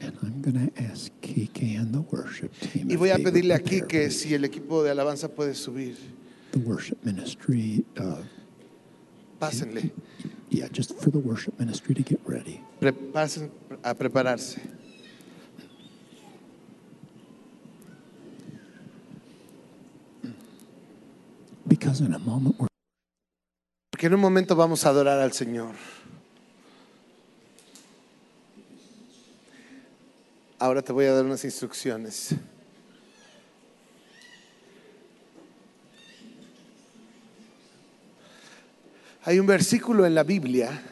And I'm going to ask Kike and the worship team. Y voy a pedirle que me. si el equipo de alabanza puede subir, the worship ministry, uh, pásenle, yeah, just for the worship ministry to get ready. Pasen a prepararse. Because in a moment we're Porque en un momento vamos a adorar al Señor. Ahora te voy a dar unas instrucciones. Hay un versículo en la Biblia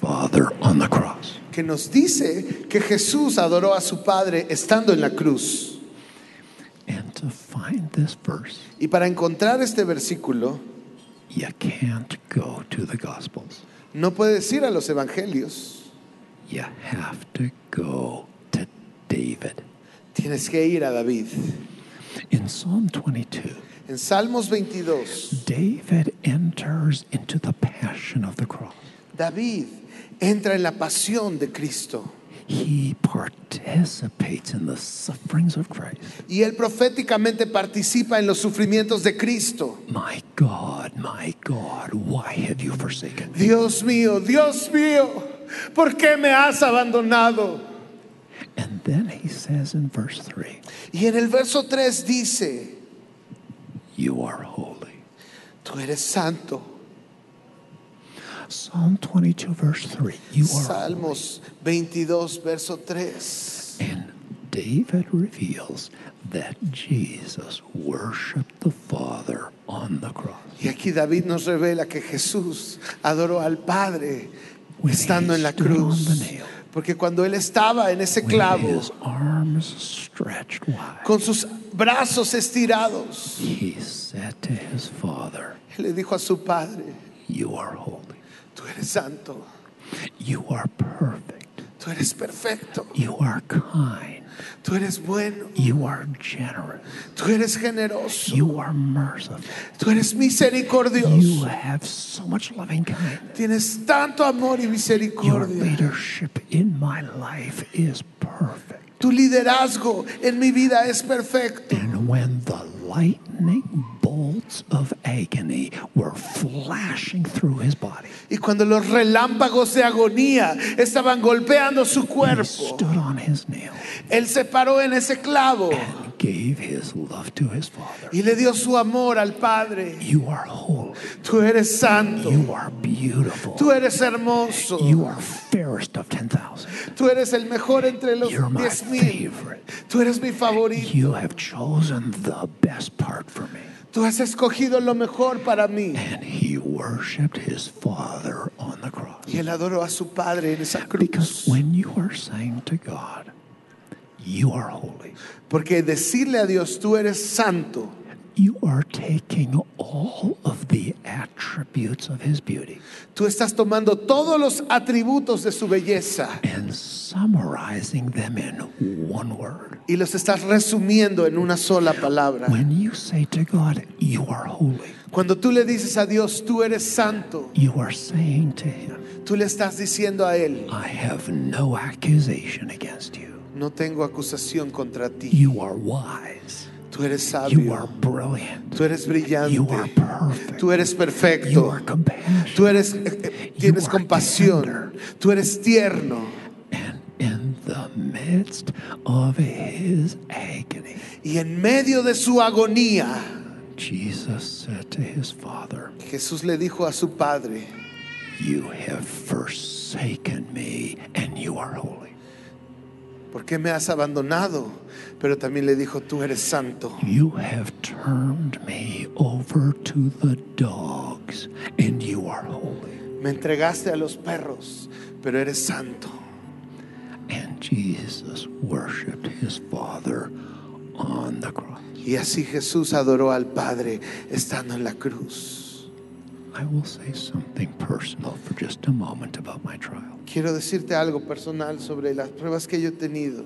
Father on the cross. que nos dice que Jesús adoró a su Padre estando en la cruz. And to find this verse, Y para encontrar este versículo, you can't go to the Gospels. no puedes ir a los evangelios, You have to go to David. tienes que ir a David. In Psalm 22, En Salmos 22, David enters into the passion of the cross. David entra en la pasión de Cristo He participates in the sufferings of Christ. y él proféticamente participa en los sufrimientos de Cristo. My God, my God, why have you forsaken me? Dios mío, Dios mío, ¿por qué me has abandonado? And then he says in verse 3, Y en el verso 3 dice, You are holy. tú eres santo. Psalm 22, verse 3, You are. Salmos 22, verso 3. And David reveals that Jesus worshiped the Father on the cross. Y aquí David nos revela que Jesús adoró al Padre When estando en la cruz. Porque cuando él estaba en ese clavo, con sus brazos estirados, él le dijo a su Padre, You are holy. tú eres santo, You are perfect. tú eres perfecto, You are kind. Tú eres bueno, You are generous. tú eres generoso, You are merciful. tú eres misericordioso. You have so much loving kindness. Tienes tanto amor y misericordia. Your leadership in my life is perfect. Tu liderazgo en mi vida es perfecto. And when the lightning bolts of agony were flashing through his body, Y cuando los relámpagos de agonía estaban golpeando su he stood on his nail él se paró en ese clavo and gave his love to his father. y le dio su amor al Padre. You are holy. Tú eres santo, You are beautiful. tú eres hermoso, You are fairest of 10,000. tú eres el mejor entre los You're my diez mil. favorite. Tú eres mi favorito. You have chosen the best part for me. Tú has escogido lo mejor para mí. And he worshiped his father on the cross. Y él adoró a su Padre en esa Because when you are saying to God, you are holy, Porque decirle a Dios, tú eres santo, you are taking all of the attributes of his beauty tú estás tomando todos los atributos de su belleza and summarizing them in one word. y los estás resumiendo en una sola palabra. When you say to God, you are holy, Cuando tú le dices a Dios, tú eres santo, you are saying to him, tú le estás diciendo a Él, I have no accusation against you. no tengo acusación contra ti. You are wise. Tú eres You are sabio, brilliant. tú eres brillante, You are perfect. tú eres You perfecto, are compassionate. tú eres, eh, eh, tienes compasión, tender. tú eres tierno. And in the midst of his agony, Y en medio de su agonía, Jesus said to his father, Jesús le dijo a su Padre, You have forsaken me, and you are holy. ¿Por qué me has abandonado? Pero también le dijo, tú eres santo. You have turned me over to the dogs, and you are holy. Me entregaste a los perros, pero eres santo. And Jesus worshiped his father on the cross. Y así Jesús adoró al Padre estando en la cruz. I will say something personal for just a moment about my trial. Quiero decirte algo personal sobre las pruebas que yo he tenido.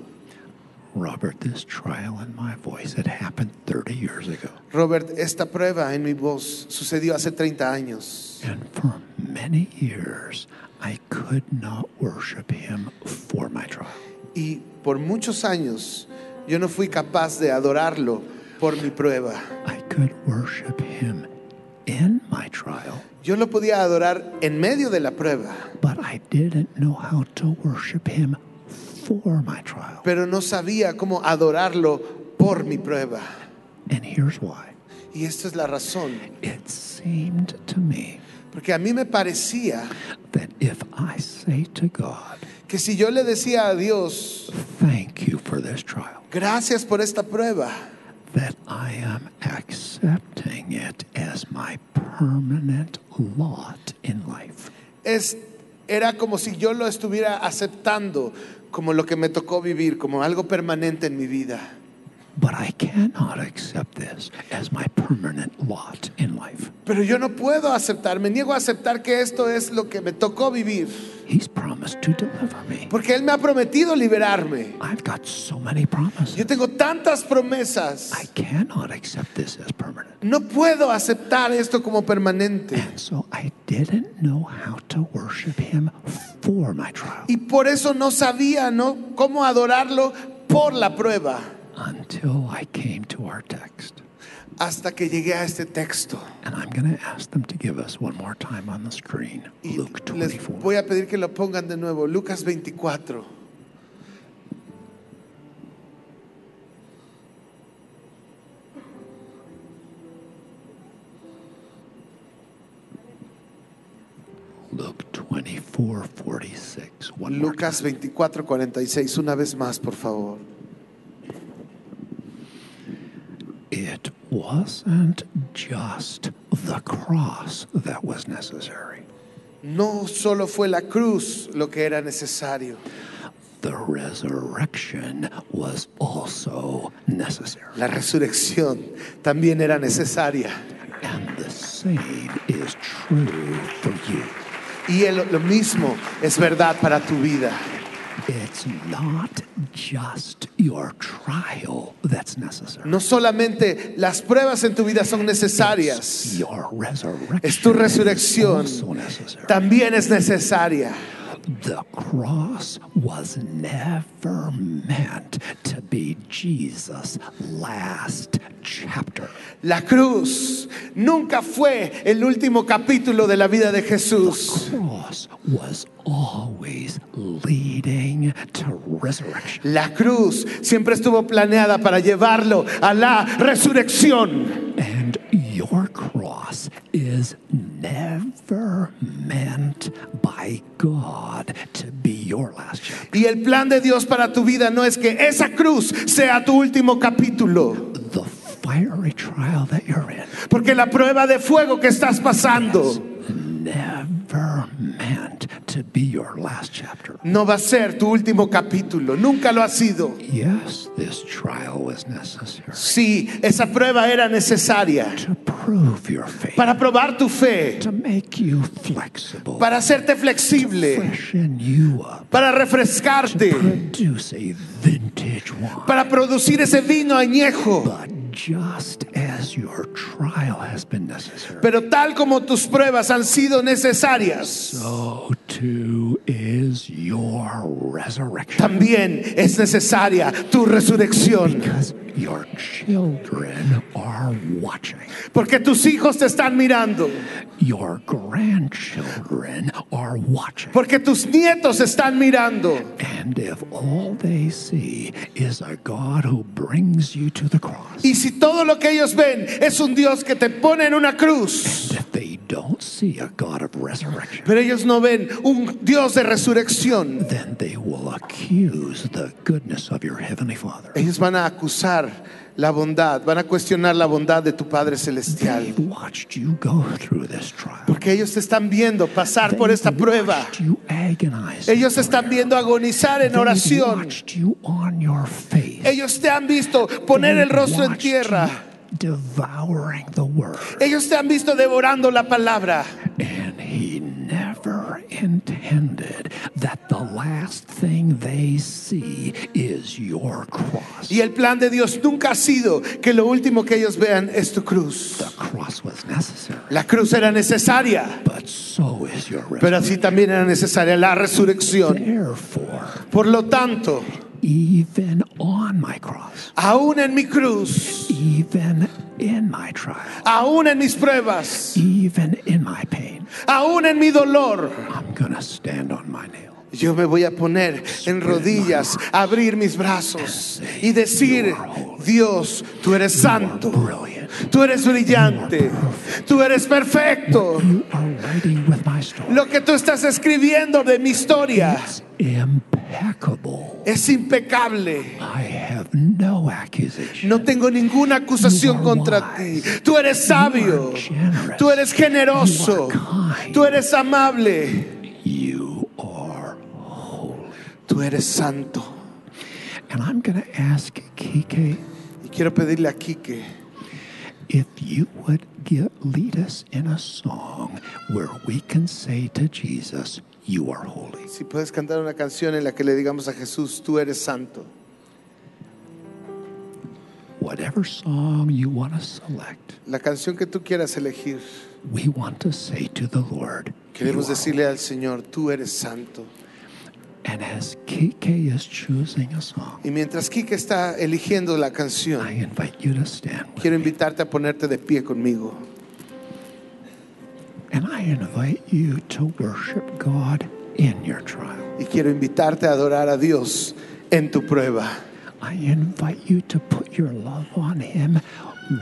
Robert, this trial in my voice, it happened 30 years ago. Robert, esta prueba en mi voz sucedió hace 30 años. And for many years, I could not worship him for my trial. Y por muchos años yo no fui capaz de adorarlo por mi prueba. I could worship him in my trial, Yo lo podía adorar en medio de la prueba, but I didn't know how to worship him for my trial. pero no sabía cómo adorarlo por mi prueba. And here's why. Y esta es la razón. It seemed to me Porque a mí me parecía that if I say to God, que si yo le decía a Dios, thank you for this trial, gracias por esta prueba, that I am accepting it as my permanent lot in life. es, era como si yo lo estuviera aceptando como lo que me tocó vivir, como algo permanente en mi vida. But I cannot accept this as my permanent lot in life. Pero yo no puedo aceptar, me niego a aceptar que esto es lo que me tocó vivir, He's promised to deliver me. porque Él me ha prometido liberarme. I've got so many promises. Yo tengo tantas promesas, I cannot accept this as permanent. no puedo aceptar esto como permanente. And so I didn't know how to worship him for my trial Y por eso no sabía ¿no? cómo adorarlo por la prueba, until I came to our text. hasta que llegué a este texto. And I'm going to ask them to give us one more time on the screen Y Luke les 24. voy a pedir que lo pongan de nuevo, Lucas 24. Luke 24 46. One Lucas 24, 46, una vez más, por favor. It wasn't just the cross that was necessary. No solo fue la cruz lo que era necesario, The resurrection was also necessary. la resurrección también era necesaria. And the same is true for you. Y el- lo mismo es verdad para tu vida. It's not just your trial that's necessary. No solamente las pruebas en tu vida son necesarias, Your resurrection es tu resurrección. is also necessary. También es necesaria. The cross was never meant to be Jesus' last chapter. La cruz nunca fue el último capítulo de la vida de Jesús. Cross was always leading to resurrection. La cruz siempre estuvo planeada para llevarlo a la resurrección. And your cross is never meant by God to be your last chapter. Y el plan de Dios para tu vida no es que esa cruz sea tu último capítulo. The fiery trial that you're in Porque la prueba de fuego que estás pasando never meant to be your last chapter. no va a ser tu último capítulo. Nunca lo ha sido. Yes, this trial was necessary Sí, esa prueba era necesaria to prove your faith, para probar tu fe, to make you flexible, para hacerte flexible, freshen you up, para refrescarte, produce a vintage wine. para producir ese vino añejo. But just as your trial has been necessary, Pero tal como tus pruebas han sido necesarias, so too is your resurrection. también es necesaria tu resurrección. Because your children are watching. Porque tus hijos te están mirando. Your grandchildren are watching. Porque tus nietos están mirando. And if all they see is a God who brings you to the cross, Y si todo lo que ellos ven es un Dios que te pone en una cruz, don't see a God of resurrection, pero ellos no ven un Dios de resurrección, then they will accuse the goodness of your Heavenly Father. ellos van a acusar la bondad, van a cuestionar la bondad de tu Padre celestial. Porque ellos te están viendo pasar por esta prueba. Ellos te están viendo agonizar en oración. Ellos te han visto poner el rostro en tierra. Devouring the word. Ellos te han visto devorando la palabra. And he never intended that the last thing they see is your cross. Y el plan de Dios nunca ha sido que lo último que ellos vean es tu cruz. The cross was necessary, La cruz era necesaria, but so is your pero resurrection. así también era necesaria la resurrección. Therefore, Por lo tanto, even on my cross, aún en mi cruz, even in my trial, aún en mis pruebas, even in my pain, aún en mi dolor, I'm going to stand on my nail. Yo me voy a poner en rodillas, abrir mis brazos y decir, Dios, tú eres santo, tú eres brillante, tú eres perfecto. Lo que tú estás escribiendo de mi historia es impecable. No tengo ninguna acusación contra ti. Tú eres sabio. Tú eres generoso. Tú eres amable. You are holy. Tú eres santo. And I'm going to ask Kike Y quiero pedirle a Quique if you would get, lead us in a song where we can say to Jesus, You are holy. si puedes cantar una canción en la que le digamos a Jesús, tú eres santo. Whatever song you want to select, La canción que tú quieras elegir. we want to say to the Lord, Queremos "You are decirle al Señor, tú eres santo. And as Kike is choosing a song, Y mientras Quique está eligiendo la I invite you to stand with quiero invitarte a ponerte de pie conmigo. And I invite you to worship God in your trial. Y quiero invitarte a adorar a Dios en tu prueba. I invite you to put your love on Him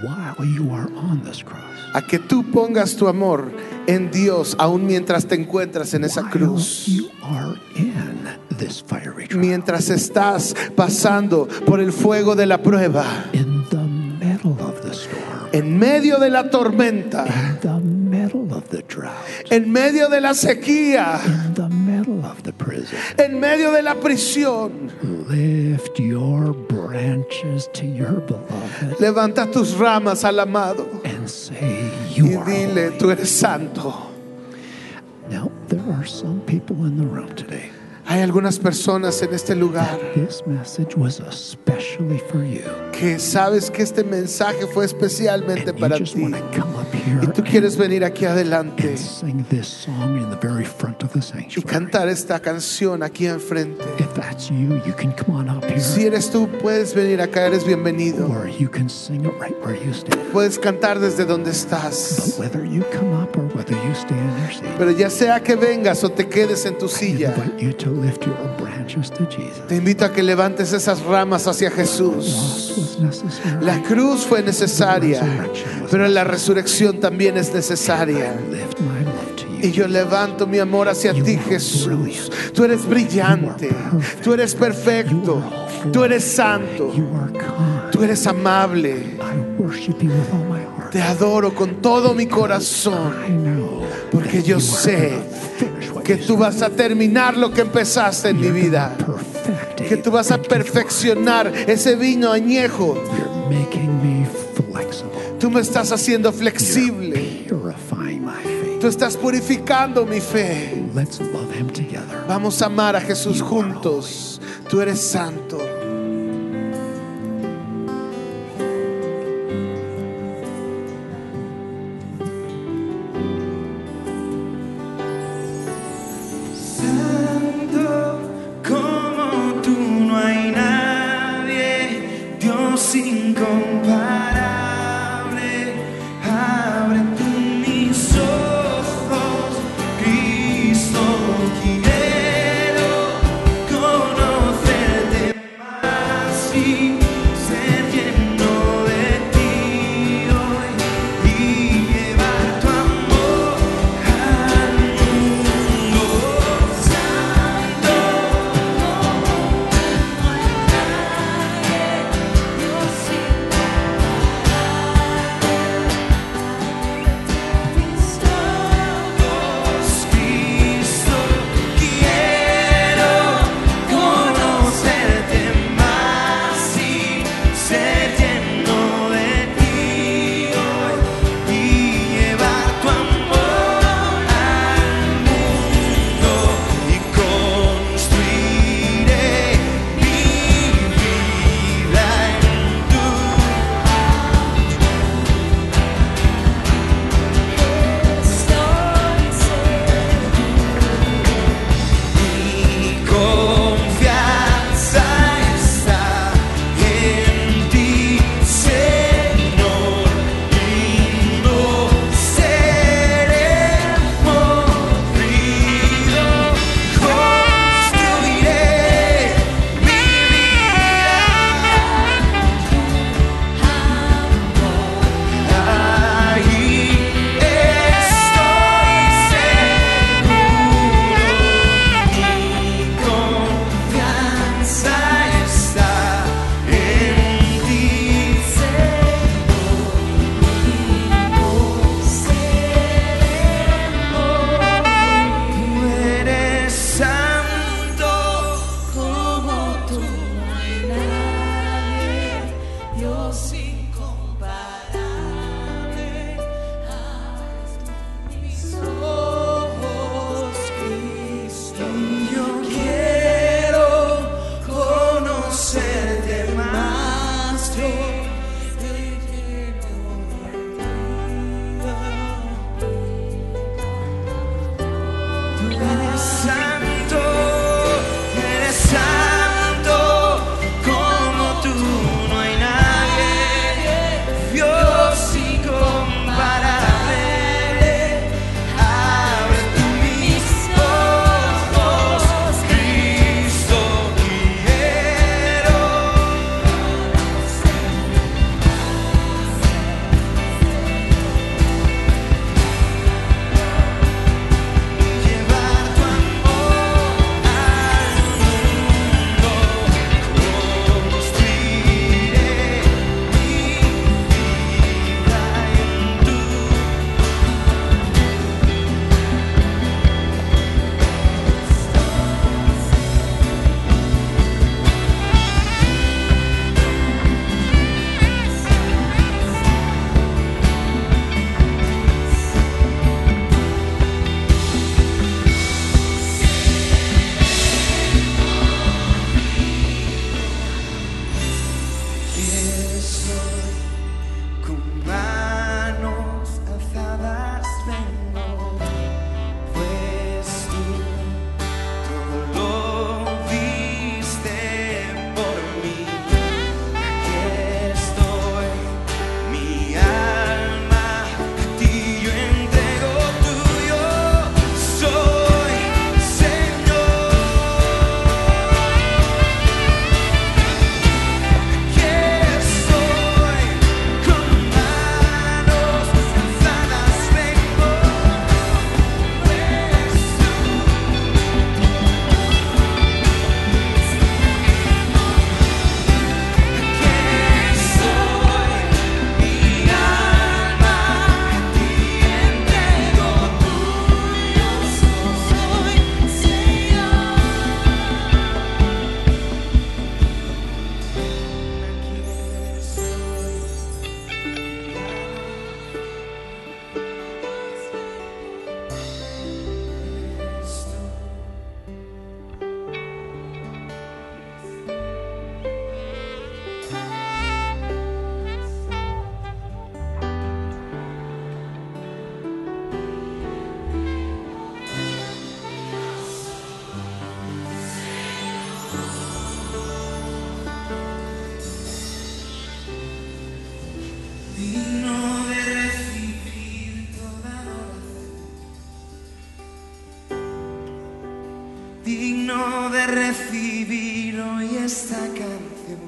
while you are on this cross. A que tú pongas tu amor en Dios aún mientras te encuentras en esa While cruz. you are in this fiery trial. Mientras estás pasando por el fuego de la prueba. In the middle of the storm. En medio de la tormenta. In the middle of the drought. En medio de la sequía. In the middle of the prison. En medio de la prisión. Lift your branches to your beloved Levanta tus ramas al amado. and say, Y You are dile, holy. tú eres santo. Now, there are some people in the room today. Hay algunas personas en este lugar que sabes que este mensaje fue especialmente para ti. Y tú quieres venir aquí adelante y cantar esta canción aquí enfrente. Si eres tú, puedes venir acá, eres bienvenido. Puedes cantar desde donde estás. Pero ya sea que vengas o te quedes en tu silla, lift your branches to Jesus. te invito a que levantes esas ramas hacia Jesús. La cruz fue necesaria, pero la resurrección también es necesaria. Y yo levanto mi amor hacia ti, Jesús. Tú eres brillante, tú eres perfecto, tú eres santo, tú eres amable. Te adoro con todo mi corazón, porque yo sé que tú vas a terminar lo que empezaste en mi vida, que tú vas a perfeccionar ese vino añejo. Tú me estás haciendo flexible, tú estás purificando mi fe. Let's love him together. Vamos a amar a Jesús juntos. Tú eres. Santo digno de recibir hoy esta canción,